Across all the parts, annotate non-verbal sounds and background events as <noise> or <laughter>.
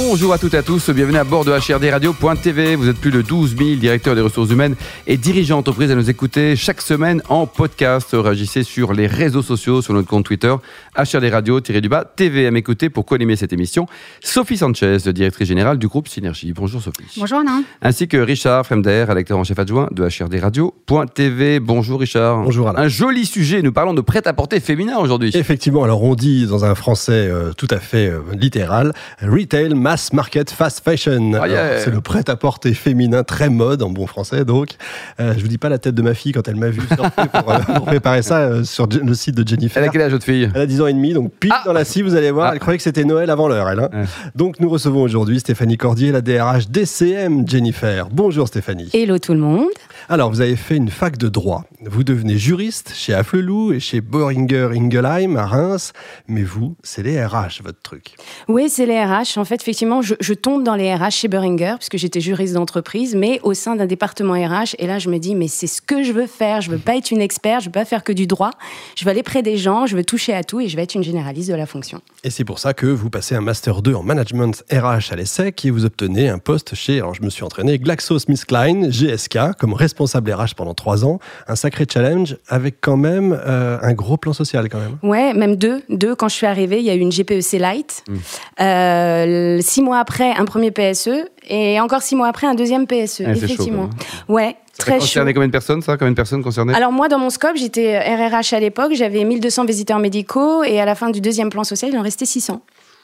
Bonjour à toutes et à tous, bienvenue à bord de HRDRadio.tv. Vous êtes plus de 12 000 directeurs des ressources humaines et dirigeants d'entreprise à nous écouter chaque semaine en podcast. Réagissez sur les réseaux sociaux, sur notre compte Twitter, HRDRadio-du-bas TV à m'écouter pour co cette émission. Sophie Sanchez, directrice générale du groupe Synergie. Bonjour Sophie. Bonjour Alain. Ainsi que Richard Fremder, rédacteur en chef adjoint de HRDRadio.tv. Bonjour Richard. Bonjour Alain. Un joli sujet, nous parlons de prêt-à-porter féminin aujourd'hui. Effectivement, alors on dit dans un français euh, tout à fait euh, littéral, retail, mass market, fast fashion. Ah, yeah. C'est le prêt-à-porter féminin très mode en bon français donc. Euh, je vous dis pas la tête de ma fille quand elle m'a vu pour, euh, pour préparer ça euh, sur le site de Jennifer. Elle a quel âge votre fille? Elle a 10 ans et demi, donc pile Ah. dans la scie, vous allez voir, Ah. elle croyait que c'était Noël avant l'heure, elle. hein. Ouais. Donc nous recevons aujourd'hui Stéphanie Cordier, la DRH DCM Jennifer. Bonjour Stéphanie. Hello tout le monde. Alors, vous avez fait une fac de droit. Vous devenez juriste chez Afflelou et chez Boehringer Ingelheim à Reims. Mais vous, c'est les RH, votre truc. Oui, c'est les RH. En fait, effectivement, je, je tombe dans les RH chez Beringer, puisque j'étais juriste d'entreprise, mais au sein d'un département RH. Et là, je me dis, mais c'est ce que je veux faire. Je veux pas être une experte, je veux pas faire que du droit. Je veux aller près des gens, je veux toucher à tout et je vais être une généraliste de la fonction. Et c'est pour ça que vous passez un Master 2 en Management RH à l'ESSEC et vous obtenez un poste chez, alors je me suis entraîné, GlaxoSmithKline, GSK, comme responsable RH pendant trois ans. Un sacré challenge avec quand même euh, un gros plan social quand même. Ouais, même deux. Deux, quand je suis arrivée, il y a eu une GPEC Light. Mm. Euh, six mois après, un premier PSE. Et encore six mois après, un deuxième PSE. Chaud, effectivement. quand ouais, Ça très chaud. concernait combien de personnes ça? Combien de personnes concernées? Alors moi, dans mon scope, j'étais RRH à l'époque, j'avais 1200 visiteurs médicaux et à la fin du deuxième plan social, il en restait 600.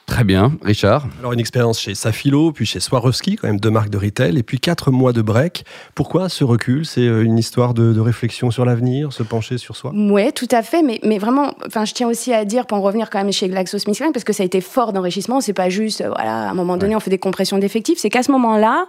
Très bien, Richard. Alors une expérience chez Safilo, puis chez Swarovski, quand même deux marques de retail, et puis quatre mois de break. Pourquoi ce recul? C'est euh, une histoire de, de réflexion sur l'avenir, se pencher sur soi? Ouais, tout à fait, mais, mais vraiment, enfin, je tiens aussi à dire, pour en revenir quand même chez GlaxoSmithKline, parce que ça a été fort d'enrichissement, c'est pas juste, euh, voilà, à un moment donné, on fait des compressions d'effectifs, c'est qu'à ce moment-là,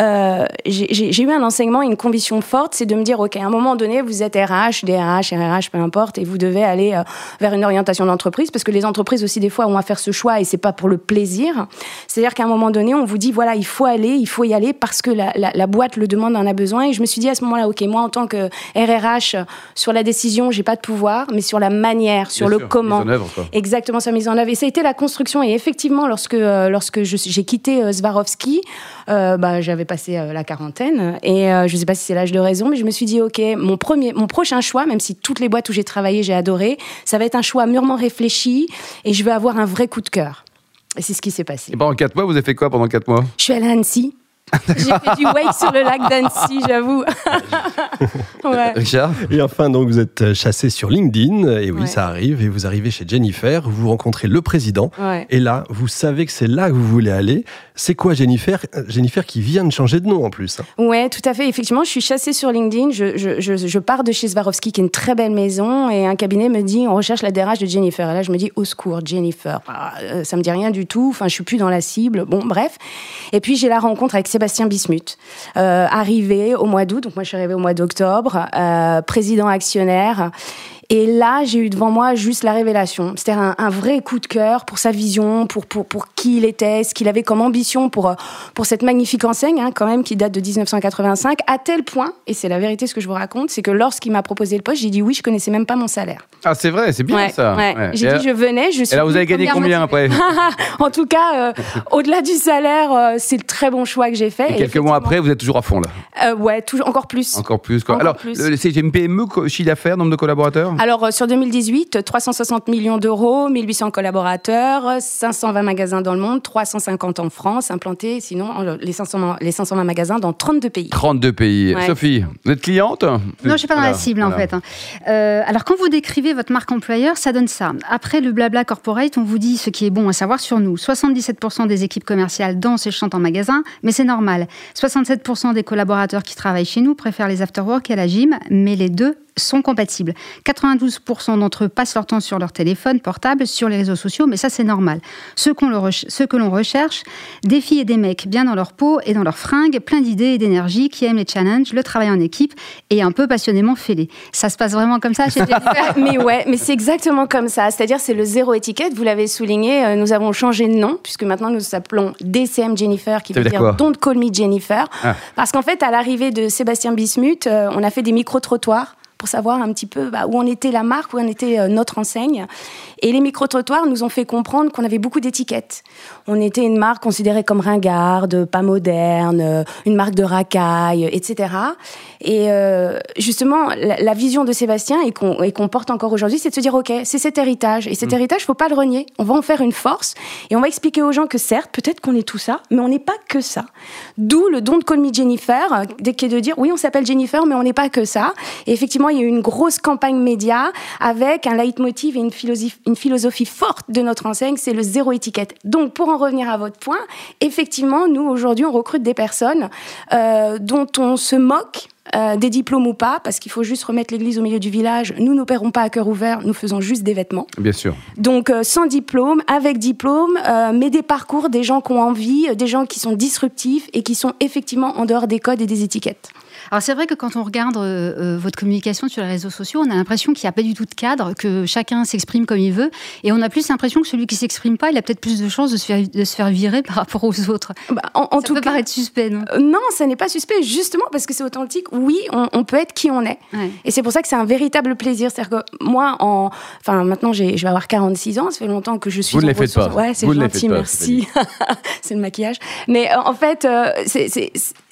euh, j'ai- eu un enseignement, une conviction forte, c'est de me dire, ok, à un moment donné, vous êtes RH, DRH, RRH, peu importe, et vous devez aller euh, vers une orientation d'entreprise, parce que les entreprises aussi, des fois, ont à faire ce choix, et c'est pas pour le plaisir. C'est-à-dire qu'à un moment donné, on vous dit, voilà, il faut aller, il faut y aller, parce que la, la- la boîte le demande, en a besoin, et je me suis dit à ce moment-là, ok, moi, en tant que RRH, sur la décision, j'ai pas de pouvoir, mais sur la manière, sur Bien le sûr, comment. mise en œuvre, quoi. Exactement, sa mise en œuvre. Et ça a été la construction. Et effectivement, lorsque, euh, lorsque j'ai quitté euh, Swarovski, euh, bah, j'avais passé euh, la quarantaine. Et je ne sais pas si c'est l'âge de raison, mais je me suis dit, OK, mon, premier, mon prochain choix, même si toutes les boîtes où j'ai travaillé, j'ai adoré, ça va être un choix mûrement réfléchi et je veux avoir un vrai coup de cœur. Et c'est ce qui s'est passé. Et pendant 4 mois, vous avez fait quoi pendant 4 mois? Je suis allée à Annecy. J'ai fait du wake sur le lac d'Annecy, j'avoue. <laughs> ouais. Richard Et enfin, donc, vous êtes chassé sur LinkedIn, et oui, Ouais. ça arrive, et vous arrivez chez Jennifer, vous rencontrez le président, Ouais. et là, vous savez que c'est là que vous voulez aller. C'est quoi Jennifer? Euh, Jennifer qui vient de changer de nom en plus. hein. Ouais, tout à fait. Effectivement, je suis chassée sur LinkedIn. Je, je, je, je pars de chez Swarovski, qui est une très belle maison, et un cabinet me dit on recherche la DRH de Jennifer. Et là, je me dis au secours, Jennifer. Ah, euh, ça me dit rien du tout. Enfin, je suis plus dans la cible. Bon, bref. Et puis j'ai la rencontre avec Sébastien Bismuth, euh, arrivé au mois d'août. Donc moi, je suis arrivée au mois d'octobre, euh, président actionnaire. Et là, j'ai eu devant moi juste la révélation. C'était un, un vrai coup de cœur pour sa vision, pour, pour, pour qui il était, ce qu'il avait comme ambition pour, euh, pour cette magnifique enseigne, hein, quand même, qui date de 1985, à tel point, et c'est la vérité ce que je vous raconte, c'est que lorsqu'il m'a proposé le poste, j'ai dit oui, je connaissais même pas mon salaire. Ah, c'est vrai, c'est bien Ouais, ça. ouais. Ouais. J'ai dit je venais, je suis. Et là, vous avez gagné combien après <laughs> <laughs> En tout cas, euh, au-delà du salaire, euh, c'est le très bon choix que j'ai fait. Et quelques mois après, vous êtes toujours à fond là. Euh, ouais, toujours, encore plus. Encore plus. Quoi. Encore Alors, c'est une PME, chiffre d'affaires, nombre de collaborateurs? Alors, euh, sur 2018, 360 millions d'euros, 1800 collaborateurs, 520 magasins dans le monde, 350 en France, implantés, sinon, euh, les 500, les 520 magasins dans 32 pays. 32 pays. Ouais. Sophie, vous êtes cliente? Non, je suis pas dans Voilà, la cible en fait. hein. Euh, alors quand vous décrivez votre marque employeur, ça donne ça. Après le blabla corporate, on vous dit ce qui est bon à savoir sur nous. 77% des équipes commerciales dansent et chantent en magasin, mais c'est normal. 67% des collaborateurs qui travaillent chez nous préfèrent les after-work à la gym, mais les deux sont compatibles. 92% d'entre eux passent leur temps sur leur téléphone portable, sur les réseaux sociaux, mais ça c'est normal. Ceux, qu'on le ceux que l'on recherche, des filles et des mecs bien dans leur peau et dans leurs fringues, plein d'idées et d'énergie, qui aiment les challenges, le travail en équipe et un peu passionnément fêlé. Ça se passe vraiment comme ça chez <laughs> Jennifer? Mais ouais, mais c'est exactement comme ça. C'est-à-dire c'est le zéro étiquette, vous l'avez souligné, euh, nous avons changé de nom, puisque maintenant nous s'appelons DCM Jennifer, qui veut dire Don't Call Me Jennifer. Ah. Parce qu'en fait, à l'arrivée de Sébastien Bismuth, euh, on a fait des micro-trottoirs pour savoir un petit peu bah, où en était la marque, où en était euh, notre enseigne. Et les micro-trottoirs nous ont fait comprendre qu'on avait beaucoup d'étiquettes. On était une marque considérée comme ringarde, pas moderne, euh, une marque de racaille, etc. Et euh, justement, la, la vision de Sébastien et qu'on qu'on porte encore aujourd'hui, c'est de se dire, OK, c'est cet héritage. Et cet héritage, faut pas le renier. On va en faire une force. Et on va expliquer aux gens que certes, peut-être qu'on est tout ça, mais on n'est pas que ça. D'où le don de Call Me Jennifer, dès qui est de dire, oui, on s'appelle Jennifer, mais on n'est pas que ça. Et effectivement, il y a eu une grosse campagne média avec un leitmotiv et une philosophie, une philosophie forte de notre enseigne, c'est le zéro étiquette. Donc, pour en revenir à votre point, effectivement, nous, aujourd'hui, on recrute des personnes euh, dont on se moque euh, des diplômes ou pas, parce qu'il faut juste remettre l'église au milieu du village. Nous n'opérons pas à cœur ouvert, nous faisons juste des vêtements. Bien sûr. Donc euh, sans diplôme, avec diplôme, euh, mais des parcours, des gens qui ont envie, des gens qui sont disruptifs et qui sont effectivement en dehors des codes et des étiquettes. Alors c'est vrai que quand on regarde euh, euh, votre communication sur les réseaux sociaux, on a l'impression qu'il n'y a pas du tout de cadre, que chacun s'exprime comme il veut, et on a plus l'impression que celui qui s'exprime pas, il a peut-être plus de chances de se faire, de se faire virer par rapport aux autres. Bah, en, en Ça tout peut cas, paraître suspect, non? euh, non, ça n'est pas suspect, justement parce que c'est authentique. Oui, on, on peut être qui on est. Ouais. Et c'est pour ça que c'est un véritable plaisir. C'est-à-dire que moi, en, enfin, maintenant, j'ai, je vais avoir 46 ans. Ça fait longtemps que je suis. Vous ne les faites pas. Ouais, c'est Vous ne les gentil, pas, merci. <laughs> c'est le maquillage. Mais euh, en fait, euh, c'est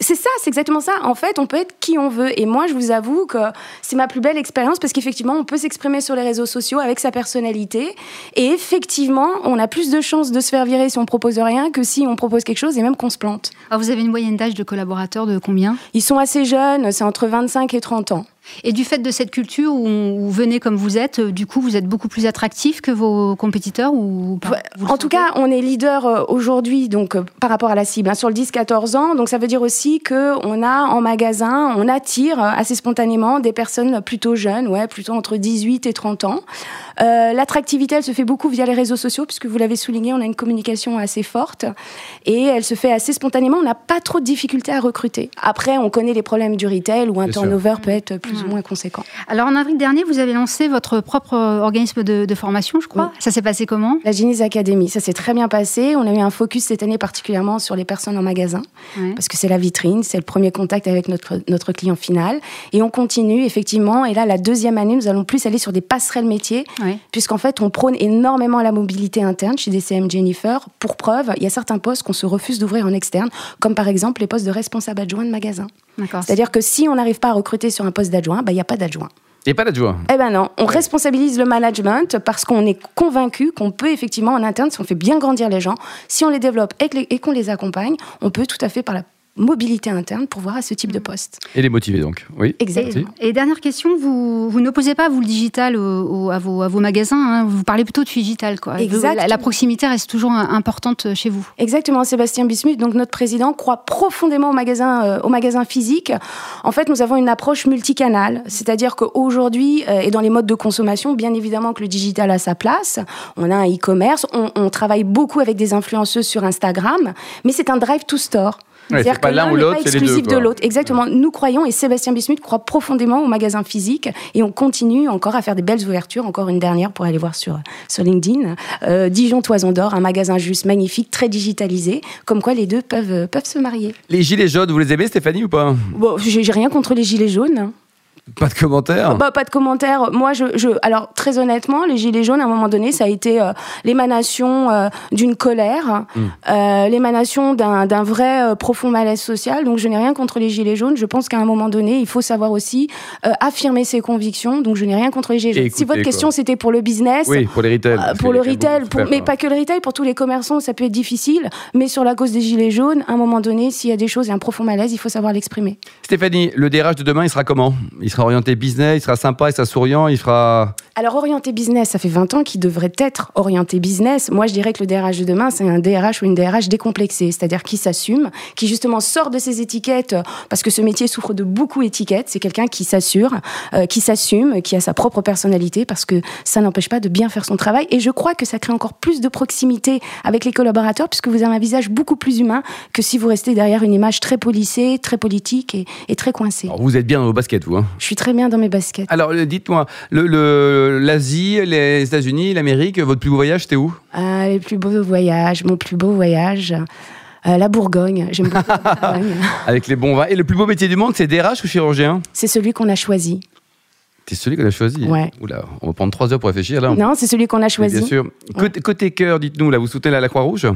ça, c'est exactement ça. En fait, on peut qui on veut. Et moi, je vous avoue que c'est ma plus belle expérience parce qu'effectivement, on peut s'exprimer sur les réseaux sociaux avec sa personnalité. Et effectivement, on a plus de chances de se faire virer si on propose rien que si on propose quelque chose et même qu'on se plante. Alors vous avez une moyenne d'âge de collaborateurs de combien? Ils sont assez jeunes, c'est entre 25 et 30 ans. Et du fait de cette culture où vous venez comme vous êtes, euh, du coup vous êtes beaucoup plus attractif que vos compétiteurs ou pas En tout cas, on est leader euh, aujourd'hui donc euh, par rapport à la cible hein, sur le 10-14 ans. Donc ça veut dire aussi que on a en magasin, on attire assez spontanément des personnes plutôt jeunes, ouais, plutôt entre 18 et 30 ans. Euh, L'attractivité, elle se fait beaucoup via les réseaux sociaux puisque vous l'avez souligné, on a une communication assez forte et elle se fait assez spontanément. On n'a pas trop de difficultés à recruter. Après, on connaît les problèmes du retail où un Bien sûr. turnover peut être plus ou moins conséquent. Alors en avril dernier, vous avez lancé votre propre organisme de, de formation, je crois. Oui. Ça s'est passé comment? La Genies Academy, ça s'est très bien passé. On a eu un focus cette année particulièrement sur les personnes en magasin, Ouais. parce que c'est la vitrine, c'est le premier contact avec notre, notre client final. Et on continue, effectivement. Et là, la deuxième année, nous allons plus aller sur des passerelles métiers, Ouais. puisqu'en fait, on prône énormément la mobilité interne chez DCM Jennifer. Pour preuve, il y a certains postes qu'on se refuse d'ouvrir en externe, comme par exemple les postes de responsable adjoint de magasin. C'est-à-dire que si on n'arrive pas à recruter sur un poste d'adjoint, bah, il n'y a pas d'adjoint. Et pas d'adjoint. Eh ben non, on responsabilise le management parce qu'on est convaincu qu'on peut effectivement en interne, si on fait bien grandir les gens, si on les développe et qu'on les accompagne, on peut tout à fait par la mobilité interne pourvoir à ce type de poste. Et les motiver donc. Oui. Exactement. Et, et dernière question, vous, vous n'opposez pas, vous, le digital au- au- à, vos, à vos magasins, hein, vous parlez plutôt du digital. Quoi. La, la proximité reste toujours importante chez vous. Exactement, Sébastien Bismuth, donc notre président, croit profondément au magasin, euh, au magasin physique. En fait, nous avons une approche multicanale, c'est-à-dire qu'aujourd'hui, euh, et dans les modes de consommation, bien évidemment que le digital a sa place. On a un e-commerce, on, on travaille beaucoup avec des influenceuses sur Instagram, mais c'est un drive to store. Ouais, C'est-à-dire c'est pas que l'un n'est l'autre, pas c'est les deux, exclusif de l'autre. Exactement. Nous croyons, et Sébastien Bismuth croit profondément au magasin physique, et on continue encore à faire des belles ouvertures. Encore une dernière pour aller voir sur, sur LinkedIn. Euh, Dijon Toison d'Or, un magasin juste magnifique, très digitalisé, comme quoi les deux peuvent, euh, peuvent se marier. Les gilets jaunes, vous les aimez Stéphanie ou pas? Bon, j'ai rien contre les gilets jaunes. Pas de commentaires Bah, pas de commentaires. Moi, je, je, alors très honnêtement, les gilets jaunes, à un moment donné, ça a été euh, l'émanation euh, d'une colère, Mm. euh, l'émanation d'un vrai profond malaise social. Donc, je n'ai rien contre les gilets jaunes. Je pense qu'à un moment donné, il faut savoir aussi affirmer ses convictions. Donc, je n'ai rien contre les gilets Et jaunes. si votre question c'était pour le business. Oui, pour les retail. pour le retail, pour- mais quoi. pas que le retail, pour tous les commerçants, ça peut être difficile. Mais sur la cause des gilets jaunes, à un moment donné, s'il y a des choses et un profond malaise, il faut savoir l'exprimer. Stéphanie, le DRH de demain, il sera comment? Il sera sera orienté business, il sera sympa, il sera souriant, il sera... Alors, orienté business, ça fait 20 ans qu'il devrait être orienté business. Moi, je dirais que le DRH de demain, c'est un DRH ou une DRH décomplexée, c'est-à-dire qui s'assume, qui justement sort de ses étiquettes, parce que ce métier souffre de beaucoup d'étiquettes. C'est quelqu'un qui s'assure, euh, qui s'assume, qui a sa propre personnalité, parce que ça n'empêche pas de bien faire son travail. Et je crois que ça crée encore plus de proximité avec les collaborateurs, puisque vous avez un visage beaucoup plus humain que si vous restez derrière une image très polissée, très politique et, très coincée. Alors, vous êtes bien dans vos baskets, vous hein Je suis très bien dans mes baskets. Alors, euh, dites-moi, l'Asie, les États-Unis, l'Amérique, votre plus beau voyage, c'était où? Ah, Les plus beaux voyages, mon plus beau voyage. Euh, la Bourgogne, j'aime beaucoup la <laughs> Bourgogne. Avec les bons vins. Et le plus beau métier du monde, c'est DRH ou chirurgien? C'est celui qu'on a choisi. C'est celui qu'on a choisi Ouais. Oula, on va prendre trois heures pour réfléchir là. Non, c'est celui qu'on a choisi. Bien sûr. Côté, côté cœur, dites-nous, là, vous soutenez la, la Croix-Rouge?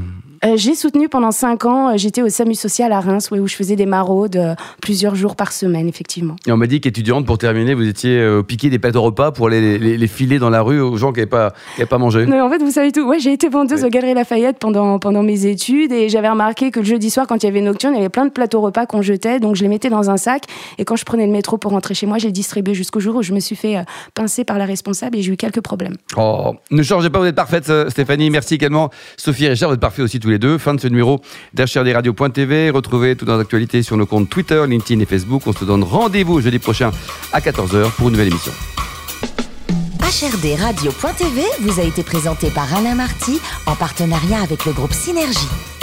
Euh, j'ai soutenu pendant cinq ans, euh, j'étais au SAMU social à Reims, où je faisais des maraudes euh, plusieurs jours par semaine, effectivement. Et on m'a dit qu'étudiante, pour terminer, vous étiez au piqué des plateaux repas pour les, les, les, filer dans la rue aux gens qui n'avaient pas, qui pas mangé. Non, en fait, vous savez tout. Ouais, j'ai été vendeuse Oui. aux Galeries Lafayette pendant, pendant mes études et j'avais remarqué que le jeudi soir, quand il y avait nocturne, il y avait plein de plateaux repas qu'on jetait, donc je les mettais dans un sac et quand je prenais le métro pour rentrer chez moi, je les distribuais jusqu'au jour où je me suis fait pincer par la responsable et j'ai eu quelques problèmes. Oh, ne changez pas, vous êtes parfaite, Stéphanie. Merci également, Sophie et Richard, vous êtes parfaits aussi tous les Fin de ce numéro d'HRDRadio.tv. Retrouvez toutes nos actualités sur nos comptes Twitter, LinkedIn et Facebook. On se donne rendez-vous jeudi prochain à 14h pour une nouvelle émission. HRD Radio.tv vous a été présenté par Alain Marty en partenariat avec le groupe Synergie.